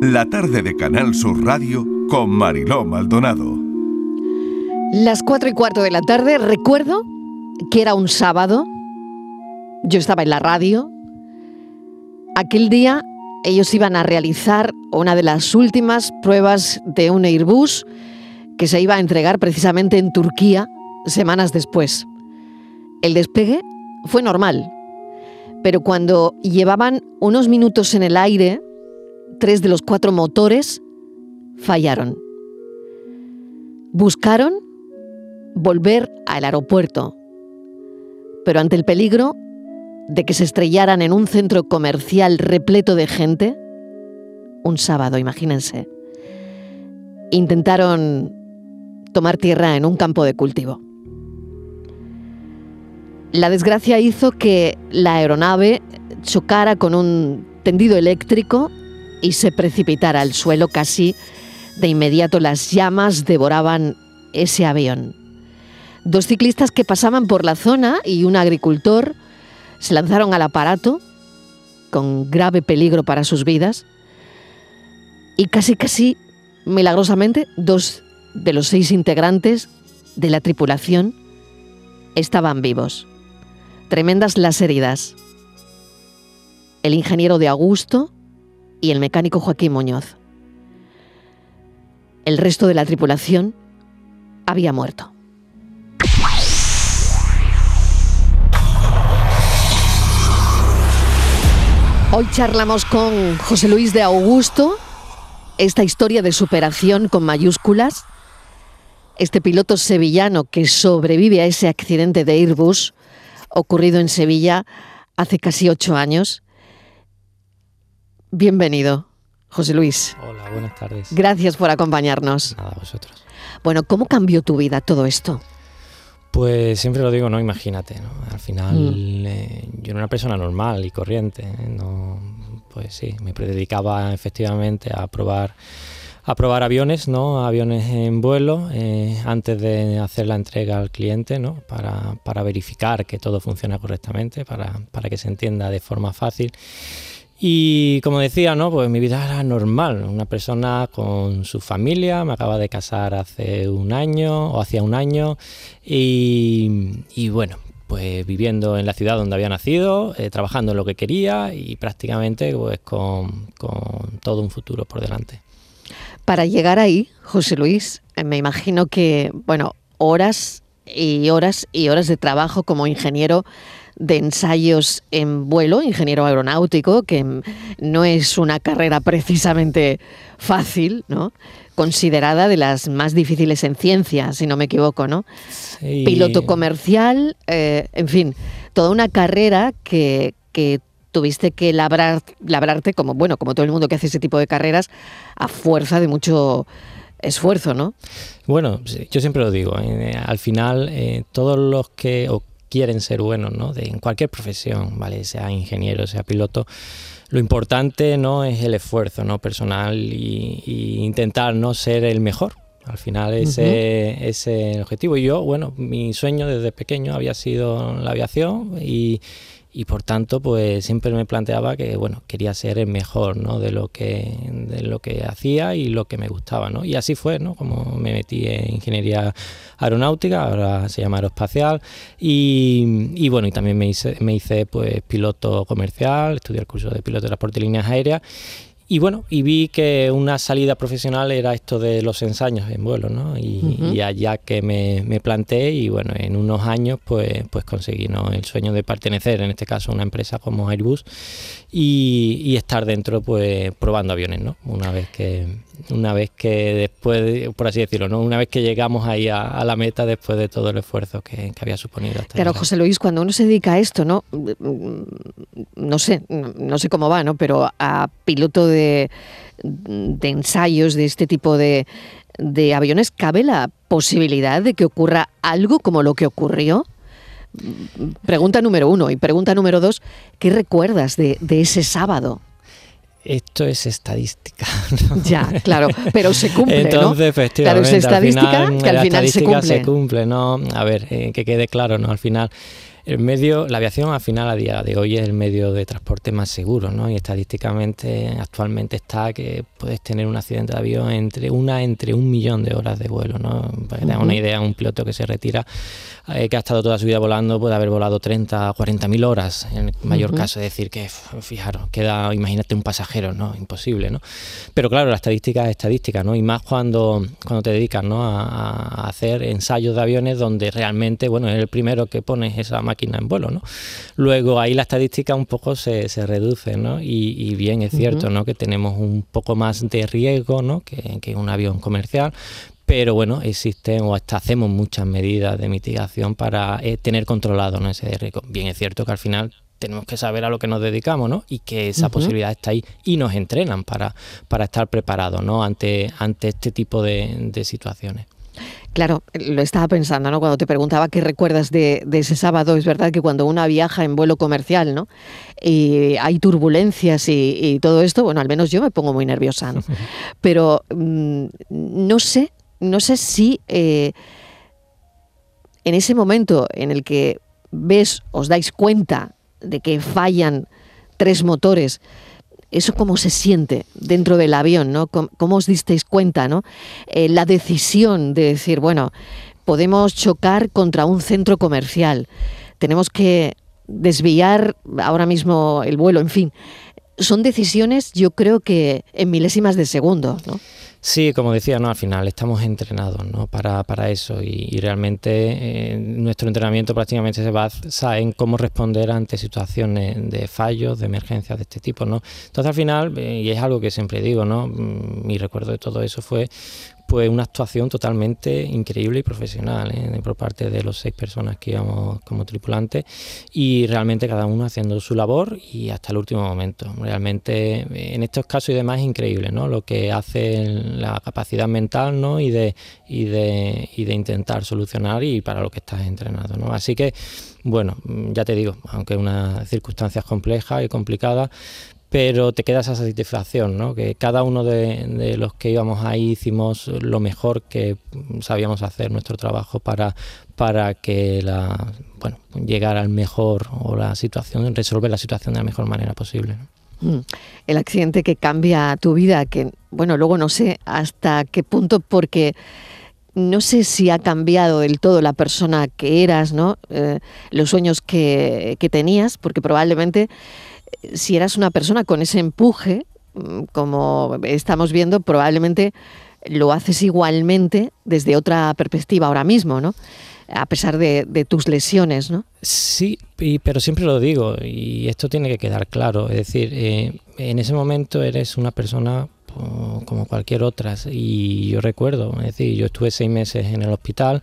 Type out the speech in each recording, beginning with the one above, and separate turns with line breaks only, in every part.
la tarde de Canal Sur Radio con Mariló Maldonado.
Las cuatro y cuarto de la tarde, recuerdo que era un sábado, yo estaba en la radio, aquel día ellos iban a realizar una de las últimas pruebas de un Airbus que se iba a entregar precisamente en Turquía semanas después. El despegue fue normal, pero cuando llevaban unos minutos en el aire, tres de los cuatro motores fallaron. Buscaron volver al aeropuerto, pero ante el peligro de que se estrellaran en un centro comercial repleto de gente, un sábado, imagínense, intentaron tomar tierra en un campo de cultivo. La desgracia hizo que la aeronave chocara con un tendido eléctrico y se precipitara al suelo casi de inmediato las llamas devoraban ese avión. Dos ciclistas que pasaban por la zona y un agricultor se lanzaron al aparato con grave peligro para sus vidas y casi casi milagrosamente dos de los seis integrantes de la tripulación estaban vivos. Tremendas las heridas. El ingeniero de Augusto y el mecánico Joaquín Muñoz. El resto de la tripulación había muerto. Hoy charlamos con José Luis de Augusto, esta historia de superación con mayúsculas, este piloto sevillano que sobrevive a ese accidente de Airbus ocurrido en Sevilla hace casi ocho años. Bienvenido, José Luis.
Hola, buenas tardes.
Gracias por acompañarnos.
Nada, vosotros.
Bueno, ¿cómo cambió tu vida todo esto?
Pues siempre lo digo, no, imagínate, ¿no? Al final mm. eh, yo era una persona normal y corriente, ¿eh? no, pues sí, me dedicaba efectivamente a probar a probar aviones, ¿no? Aviones en vuelo eh, antes de hacer la entrega al cliente, ¿no? Para, para verificar que todo funciona correctamente, para, para que se entienda de forma fácil. Y como decía, ¿no? Pues mi vida era normal, una persona con su familia, me acaba de casar hace un año o hacía un año y, bueno, pues viviendo en la ciudad donde había nacido, eh, trabajando en lo que quería y prácticamente pues con, con todo un futuro por delante.
Para llegar ahí, José Luis, eh, me imagino que, bueno, horas y horas y horas de trabajo como ingeniero de ensayos en vuelo, ingeniero aeronáutico, que no es una carrera precisamente fácil, ¿no? Considerada de las más difíciles en ciencia, si no me equivoco, ¿no? Piloto comercial, eh, en fin, toda una carrera que, que tuviste que labrar, labrarte como, bueno, como todo el mundo que hace ese tipo de carreras, a fuerza de mucho esfuerzo, ¿no?
Bueno, yo siempre lo digo, eh, al final eh, todos los que, quieren ser buenos, ¿no? De, en cualquier profesión, ¿vale? Sea ingeniero, sea piloto. Lo importante no es el esfuerzo no personal y, intentar no ser el mejor. Al final ese es el objetivo. Y yo, bueno, mi sueño desde pequeño había sido la aviación y, y por tanto pues siempre me planteaba que bueno quería ser el mejor ¿no? de lo que de lo que hacía y lo que me gustaba ¿no? y así fue ¿no? como me metí en ingeniería aeronáutica ahora se llama aeroespacial y, y bueno y también me hice me hice pues piloto comercial estudié el curso de piloto de transporte de líneas aéreas y bueno, y vi que una salida profesional era esto de los ensayos en vuelo, ¿no? Y, allá que me, me, planteé y bueno, en unos años pues, pues conseguí ¿no? el sueño de pertenecer, en este caso, a una empresa como Airbus y, estar dentro pues probando aviones, ¿no? Una vez que, una vez que después, por así decirlo, ¿no? Una vez que llegamos ahí a, la meta después de todo el esfuerzo que, había suponido. Hasta
claro, José Luis, cuando uno se dedica a esto, ¿no? No sé, no sé cómo va, ¿no? Pero a piloto de, de ensayos de este tipo de, de aviones, ¿cabe la posibilidad de que ocurra algo como lo que ocurrió? Pregunta número uno. Y pregunta número dos, ¿qué recuerdas de, ese sábado?
Esto es estadística.
Ya, claro, pero se cumple.
Entonces, efectivamente,
claro, es estadística que al final se cumple.
se cumple. ¿no? A ver, eh, que quede claro, ¿no? Al final el medio, la aviación al final a día de hoy es el medio de transporte más seguro, ¿no? Y estadísticamente actualmente está que puedes tener un accidente de avión entre una entre un millón de horas de vuelo, ¿no? Para que te una idea, un piloto que se retira, eh, que ha estado toda su vida volando, puede haber volado 30, 40 mil horas en el mayor caso, es decir, que fijaros, queda, imagínate un pasajero, ¿no? Imposible, ¿no? Pero claro, la estadística es estadística, ¿no? Y más cuando, cuando te dedicas, ¿no? A, a hacer ensayos de aviones donde realmente, bueno, es el primero que pones esa máquina en vuelo, ¿no? Luego ahí la estadística un poco se, se reduce, ¿no? Y, bien es cierto, ¿no? Que tenemos un poco más de riesgo, ¿no? Que, que un avión comercial, pero bueno, existen o hasta hacemos muchas medidas de mitigación para eh, tener controlado ¿no? ese riesgo. Bien es cierto que al final tenemos que saber a lo que nos dedicamos, ¿no? Y que esa posibilidad está ahí y nos entrenan para, para estar preparados, ¿no? Ante, ante este tipo de situaciones.
Claro, lo estaba pensando, ¿no? Cuando te preguntaba qué recuerdas de, ese sábado, es verdad que cuando una viaja en vuelo comercial, ¿no? Y hay turbulencias y, todo esto, bueno, al menos yo me pongo muy nerviosa, ¿no? Pero mm, no sé, no sé si eh, en ese momento en el que ves, os dais cuenta de que fallan tres motores, eso cómo se siente dentro del avión, ¿no? ¿Cómo, os disteis cuenta, ¿no? Eh, la decisión de decir, bueno, podemos chocar contra un centro comercial, tenemos que desviar ahora mismo el vuelo, en fin. Son decisiones, yo creo que en milésimas de segundo, ¿no?
Sí, como decía, no, al final estamos entrenados ¿no? para, para eso y, realmente eh, nuestro entrenamiento prácticamente se basa en cómo responder ante situaciones de fallos, de emergencias de este tipo. ¿no? Entonces al final, eh, y es algo que siempre digo, ¿no? Mm, mi recuerdo de todo eso fue pues una actuación totalmente increíble y profesional ¿eh? por parte de los seis personas que íbamos como tripulantes y realmente cada uno haciendo su labor y hasta el último momento. Realmente en estos casos y demás es increíble ¿no? lo que hace la capacidad mental ¿no? y, de, y, de, y de intentar solucionar y para lo que estás entrenado. ¿no? Así que, bueno, ya te digo, aunque unas circunstancias complejas y complicadas, pero te queda esa satisfacción, ¿no? que cada uno de, los que íbamos ahí hicimos lo mejor que sabíamos hacer nuestro trabajo para, para que la, bueno, llegara al mejor o la situación, resolver la situación de la mejor manera posible.
Mm. El accidente que cambia tu vida, que bueno, luego no sé hasta qué punto, porque no sé si ha cambiado del todo la persona que eras, ¿no? Eh, los sueños que, que tenías, porque probablemente si eras una persona con ese empuje, mm, como estamos viendo, probablemente lo haces igualmente desde otra perspectiva ahora mismo, ¿no? A pesar de, tus lesiones, ¿no?
Sí, pero siempre lo digo y esto tiene que quedar claro. Es decir, eh, en ese momento eres una persona como cualquier otra y yo recuerdo, es decir, yo estuve seis meses en el hospital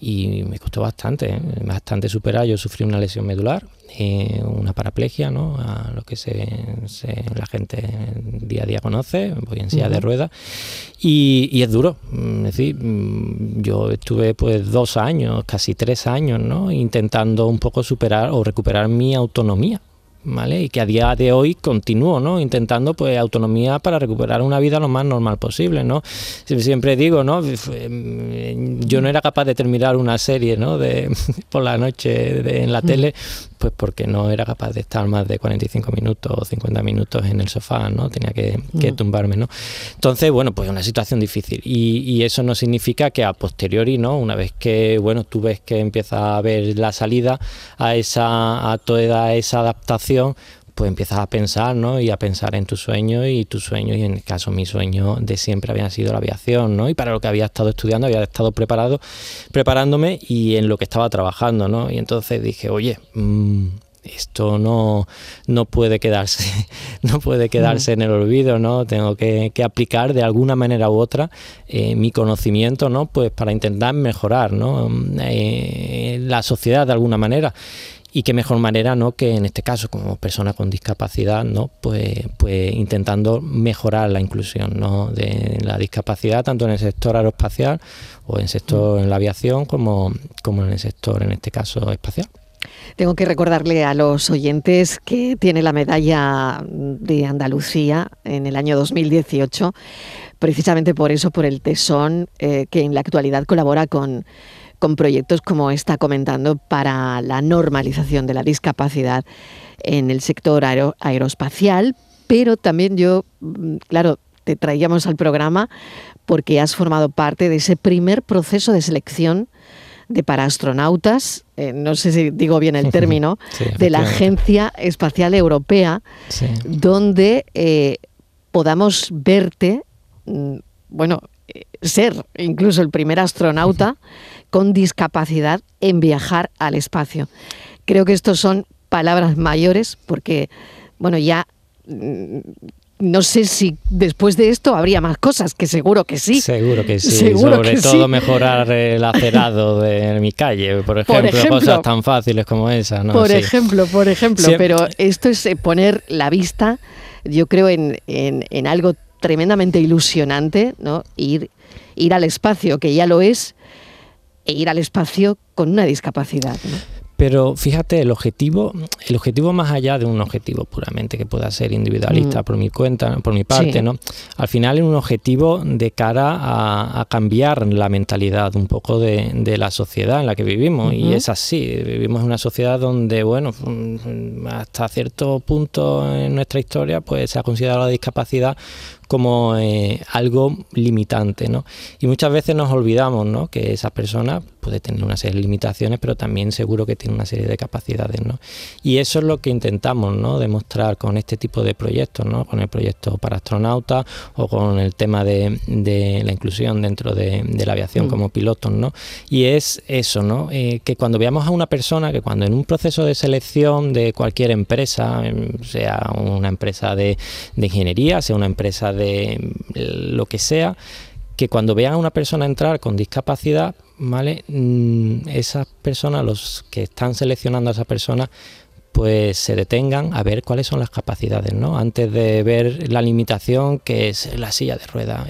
y me costó bastante, ¿eh? bastante superar. Yo sufrí una lesión medular, eh, una paraplegia, ¿no? A lo que se, la gente día a día conoce, voy en silla de ruedas, y, y, es duro. Es decir, yo estuve pues dos años, casi tres años, ¿no? Intentando un poco superar o recuperar mi autonomía. ¿Vale? Y que a día de hoy continúo, ¿no? Intentando pues autonomía para recuperar una vida lo más normal posible, ¿no? Siempre digo, ¿no? Yo no era capaz de terminar una serie, ¿no? De, por la noche en la tele, pues porque no era capaz de estar más de 45 minutos o 50 minutos en el sofá, ¿no? Tenía que, tumbarme, ¿no? Entonces, bueno, pues una situación difícil. Y, y, eso no significa que a posteriori, ¿no? Una vez que, bueno, tú ves que empieza a ver la salida a esa, a toda esa adaptación, pues empiezas a pensar, ¿no? Y a pensar en tu sueño y tu sueño, y en el caso mi sueño de siempre había sido la aviación, ¿no? Y para lo que había estado estudiando, había estado preparado, preparándome y en lo que estaba trabajando, ¿no? Y entonces dije, oye, mm, esto no, no puede quedarse, no puede quedarse en el olvido, ¿no? Tengo que, aplicar de alguna manera u otra eh, mi conocimiento, ¿no? Pues para intentar mejorar, ¿no? Eh, la sociedad de alguna manera y qué mejor manera no que en este caso como persona con discapacidad no pues pues intentando mejorar la inclusión ¿no? de la discapacidad tanto en el sector aeroespacial o en el sector en la aviación como, como en el sector en este caso espacial.
Tengo que recordarle a los oyentes que tiene la medalla de Andalucía en el año 2018, precisamente por eso, por el tesón, eh, que en la actualidad colabora con con proyectos como está comentando para la normalización de la discapacidad en el sector aeroespacial, pero también yo, mm, claro, te traíamos al programa porque has formado parte de ese primer proceso de selección de paraastronautas, eh, no sé si digo bien el término, de la Agencia Espacial Europea, donde eh, podamos verte, mm, bueno, ser incluso el primer astronauta con discapacidad en viajar al espacio. Creo que estos son palabras mayores porque, bueno, ya mm, no sé si después de esto habría más cosas, que seguro que sí.
Seguro que sí. Sobre todo mejorar el acerado de mi calle, por ejemplo, cosas tan fáciles como esa.
Por ejemplo, por ejemplo. Pero esto es eh, poner la vista, yo creo, en, en, algo tremendamente ilusionante, ¿no? Ir, ir al espacio, que ya lo es, e ir al espacio con una discapacidad. ¿no?
Pero fíjate, el objetivo, el objetivo más allá de un objetivo puramente que pueda ser individualista mm. por mi cuenta, por mi parte, ¿no? Al final es un objetivo de cara a, cambiar la mentalidad un poco de, la sociedad en la que vivimos. Y es así, vivimos en una sociedad donde, bueno, hasta cierto punto en nuestra historia, pues se ha considerado la discapacidad como eh, algo limitante, ¿no? Y muchas veces nos olvidamos, ¿no? Que esa persona puede tener una serie de limitaciones, pero también seguro que tiene una serie de capacidades, ¿no? Y eso es lo que intentamos, ¿no? Demostrar con este tipo de proyectos, ¿no? Con el proyecto para astronautas o con el tema de, la inclusión dentro de, la aviación mm. como pilotos, ¿no? Y es eso, ¿no? Eh, que cuando veamos a una persona, que cuando en un proceso de selección de cualquier empresa, em, sea una empresa de, de ingeniería, sea una empresa de lo que sea, que cuando vean a una persona entrar con discapacidad, ¿vale? Mm, esas personas, los que están seleccionando a esa persona, pues se detengan a ver cuáles son las capacidades, ¿no? Antes de ver la limitación que es la silla de rueda,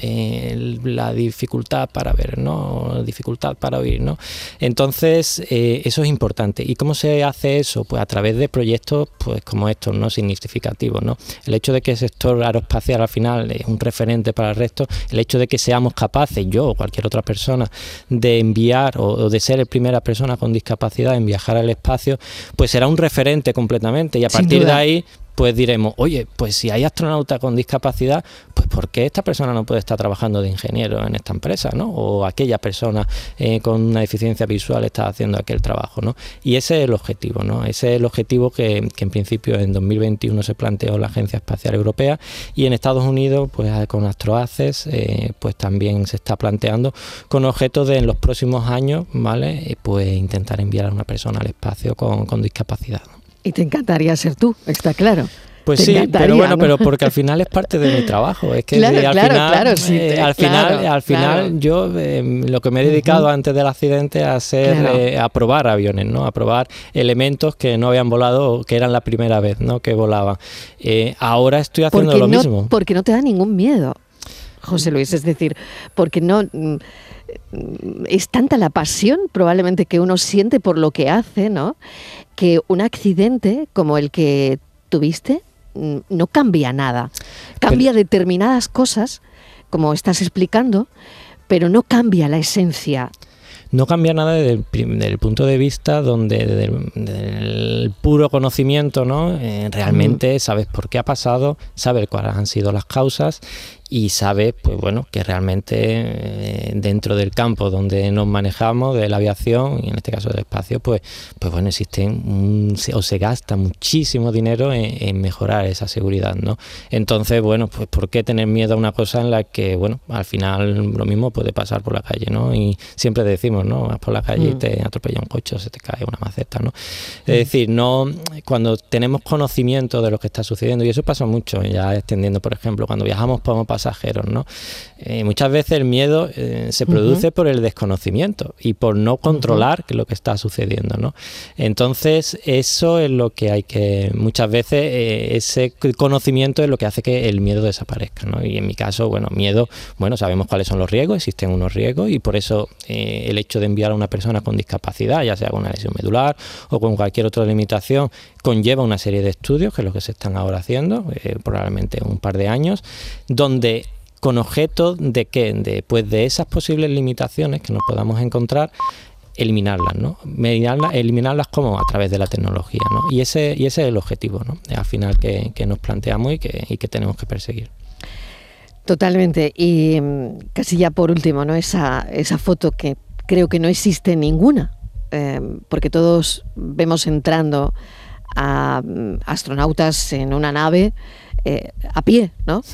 la dificultad para ver, ¿no? Dificultad para oír, ¿no? Entonces, eh, eso es importante. ¿Y cómo se hace eso? Pues a través de proyectos pues como estos, ¿no? Significativos, ¿no? El hecho de que el sector aeroespacial al final es un referente para el resto, el hecho de que seamos capaces, yo o cualquier otra persona, de enviar o de ser la primera persona con discapacidad en viajar al espacio, pues será un referente completamente y a partir de ahí pues diremos, oye, pues si hay astronauta con discapacidad, pues ¿por qué esta persona no puede estar trabajando de ingeniero en esta empresa, ¿no? O aquella persona eh, con una deficiencia visual está haciendo aquel trabajo, ¿no? Y ese es el objetivo, ¿no? Ese es el objetivo que, en principio en 2021 se planteó la Agencia Espacial Europea y en Estados Unidos, pues con AstroAces, eh, pues también se está planteando con objeto de en los próximos años, ¿vale? Eh, pues intentar enviar a una persona al espacio con, con discapacidad.
Y te encantaría ser tú, está claro.
Pues sí, pero bueno, pero porque al final es parte de mi trabajo. Es que al final, eh, al final, al final yo eh, lo que me he dedicado antes del accidente a hacer, eh, a probar aviones, ¿no? A probar elementos que no habían volado, que eran la primera vez, ¿no? Que volaban. ahora estoy haciendo lo mismo.
Porque no te da ningún miedo, José Luis. Es decir, porque no mm, es tanta la pasión probablemente que uno siente por lo que hace, ¿no? que un accidente como el que tuviste mm, no cambia nada. Cambia determinadas cosas, como estás explicando, pero no cambia la esencia
no cambia nada desde el, punto de vista donde desde el, puro conocimiento, ¿no? Eh, realmente sabes por qué ha pasado, sabes cuáles han sido las causas y sabe pues bueno que realmente eh, dentro del campo donde nos manejamos de la aviación y en este caso del espacio pues pues bueno existen o se gasta muchísimo dinero en, mejorar esa seguridad no entonces bueno pues por qué tener miedo a una cosa en la que bueno al final lo mismo puede pasar por la calle no y siempre decimos no vas por la calle y mm. te atropella un coche o se te cae una maceta no es decir no cuando tenemos conocimiento de lo que está sucediendo y eso pasa mucho ya extendiendo por ejemplo cuando viajamos podemos pasar pasajeros, ¿no? Eh, muchas veces el miedo eh, se produce por el desconocimiento y por no controlar lo que está sucediendo, ¿no? Entonces, eso es lo que hay que, muchas veces, eh, ese conocimiento es lo que hace que el miedo desaparezca, ¿no? Y en mi caso, bueno, miedo, bueno, sabemos cuáles son los riesgos, existen unos riesgos y por eso el hecho de enviar a una persona con discapacidad, ya sea con una lesión medular o con cualquier otra limitación, conlleva una serie de estudios, que es lo que se están ahora haciendo, probablemente un par de años, donde con objeto de que, de, pues de esas posibles limitaciones que nos podamos encontrar, eliminarlas, ¿no? eliminarlas como a través de la tecnología, ¿no? Y ese, y ese es el objetivo, ¿no? Al final que, nos planteamos y que, y que tenemos que perseguir.
Totalmente. Y mm, casi ya por último, ¿no? Esa, esa foto que creo que no existe ninguna, eh, porque todos vemos entrando a mm, astronautas en una nave eh, a pie, ¿no?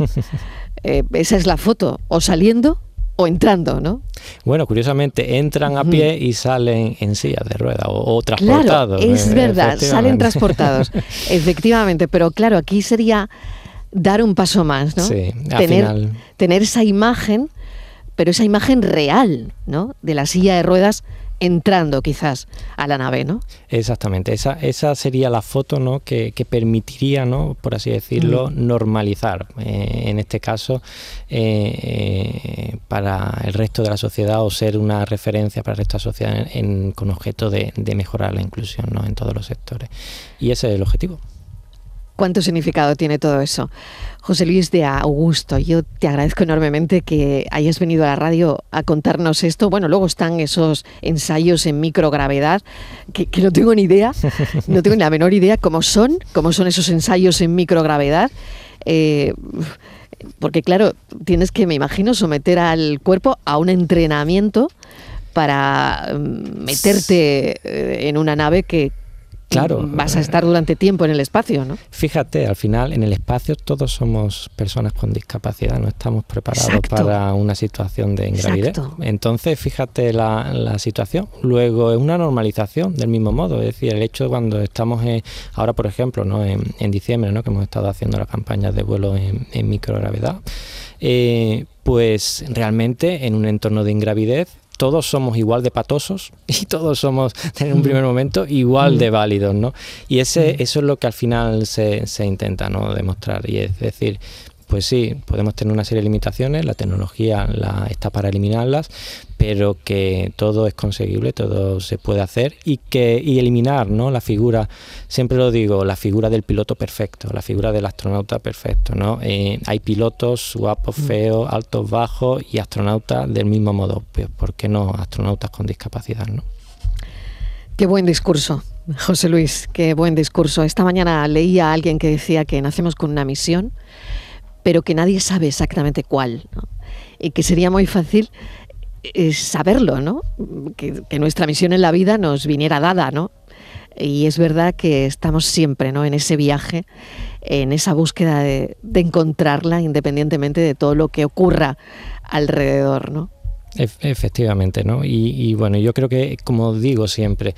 Eh, esa es la foto, o saliendo o entrando, ¿no?
Bueno, curiosamente entran a pie y salen en silla de rueda o, transportados.
Claro, es verdad, salen transportados, efectivamente, pero claro, aquí sería dar un paso más, ¿no?
Sí,
tener, tener esa imagen, pero esa imagen real, ¿no? De la silla de ruedas entrando quizás a la nave, ¿no?
Exactamente, esa, esa sería la foto ¿no? que, permitiría, ¿no? por así decirlo, mm. normalizar, eh, en este caso, eh, eh, para el resto de la sociedad o ser una referencia para el resto de la sociedad con objeto de, de mejorar la inclusión ¿no? en todos los sectores. Y ese es el objetivo.
¿Cuánto significado tiene todo eso? José Luis de Augusto, yo te agradezco enormemente que hayas venido a la radio a contarnos esto. Bueno, luego están esos ensayos en microgravedad, que, no tengo ni idea, no tengo ni la menor idea cómo son, cómo son esos ensayos en microgravedad. Eh, porque claro, tienes que, me imagino, someter al cuerpo a un entrenamiento para mm, meterte eh, en una nave que,
Claro.
Vas a estar durante tiempo en el espacio, ¿no?
Fíjate, al final en el espacio todos somos personas con discapacidad, no estamos preparados para una situación de ingravidez. Entonces, fíjate la, situación. Luego es una normalización del mismo modo, es decir, el hecho cuando estamos ahora, por ejemplo, ¿no? En, diciembre, ¿no? que hemos estado haciendo las campañas de vuelo en, microgravedad, eh, pues realmente en un entorno de ingravidez todos somos igual de patosos y todos somos en un primer momento igual de válidos, ¿no? Y ese, eso es lo que al final se, se intenta ¿no? demostrar. Y es decir, pues sí, podemos tener una serie de limitaciones, la tecnología la, está para eliminarlas, pero que todo es conseguible, todo se puede hacer y que y eliminar ¿no? la figura, siempre lo digo, la figura del piloto perfecto, la figura del astronauta perfecto. ¿no? Eh, hay pilotos guapos, mm. feos, altos, bajos y astronautas del mismo modo. Pues, ¿Por qué no astronautas con discapacidad? ¿no?
Qué buen discurso. José Luis, qué buen discurso. Esta mañana leía a alguien que decía que nacemos con una misión, pero que nadie sabe exactamente cuál. Y que sería muy fácil eh, saberlo, ¿no? Que, nuestra misión en la vida nos viniera dada, ¿no? Y es verdad que estamos siempre ¿no? en ese viaje, en esa búsqueda de, encontrarla independientemente de todo lo que ocurra alrededor, ¿no?
Efectivamente, ¿no? Y, y, bueno, yo creo que, como digo siempre,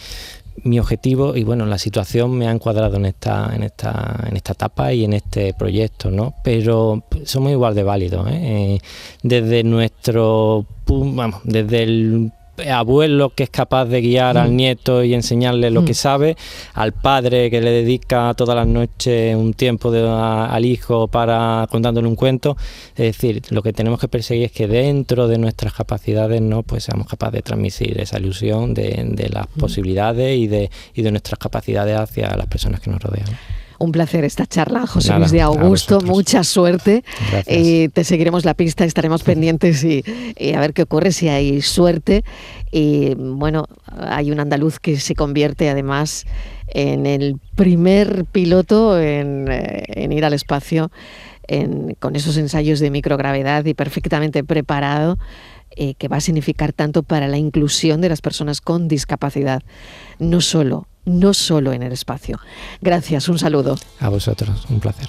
mi objetivo y bueno, la situación me ha encuadrado en esta, en esta, en esta etapa y en este proyecto, ¿no? Pero somos igual de válidos, ¿eh? Eh, desde nuestro, vamos, desde el abuelo que es capaz de guiar al mm. nieto y enseñarle lo que mm. sabe, al padre que le dedica todas las noches un tiempo al hijo para contándole un cuento. Es decir, lo que tenemos que perseguir es que dentro de nuestras capacidades no pues seamos capaces de transmitir esa ilusión de, las mm. posibilidades y de, y de nuestras capacidades hacia las personas que nos rodean.
Un placer esta charla, José Luis de Augusto. Mucha suerte. Eh, te seguiremos la pista, estaremos pendientes y, a ver qué ocurre si hay suerte. Y bueno, hay un andaluz que se convierte además en el primer piloto en, eh, ir al espacio con esos ensayos de microgravedad y perfectamente preparado. Eh, que va a significar tanto para la inclusión de las personas con discapacidad, no solo no solo en el espacio. Gracias, un saludo.
A vosotros, un placer.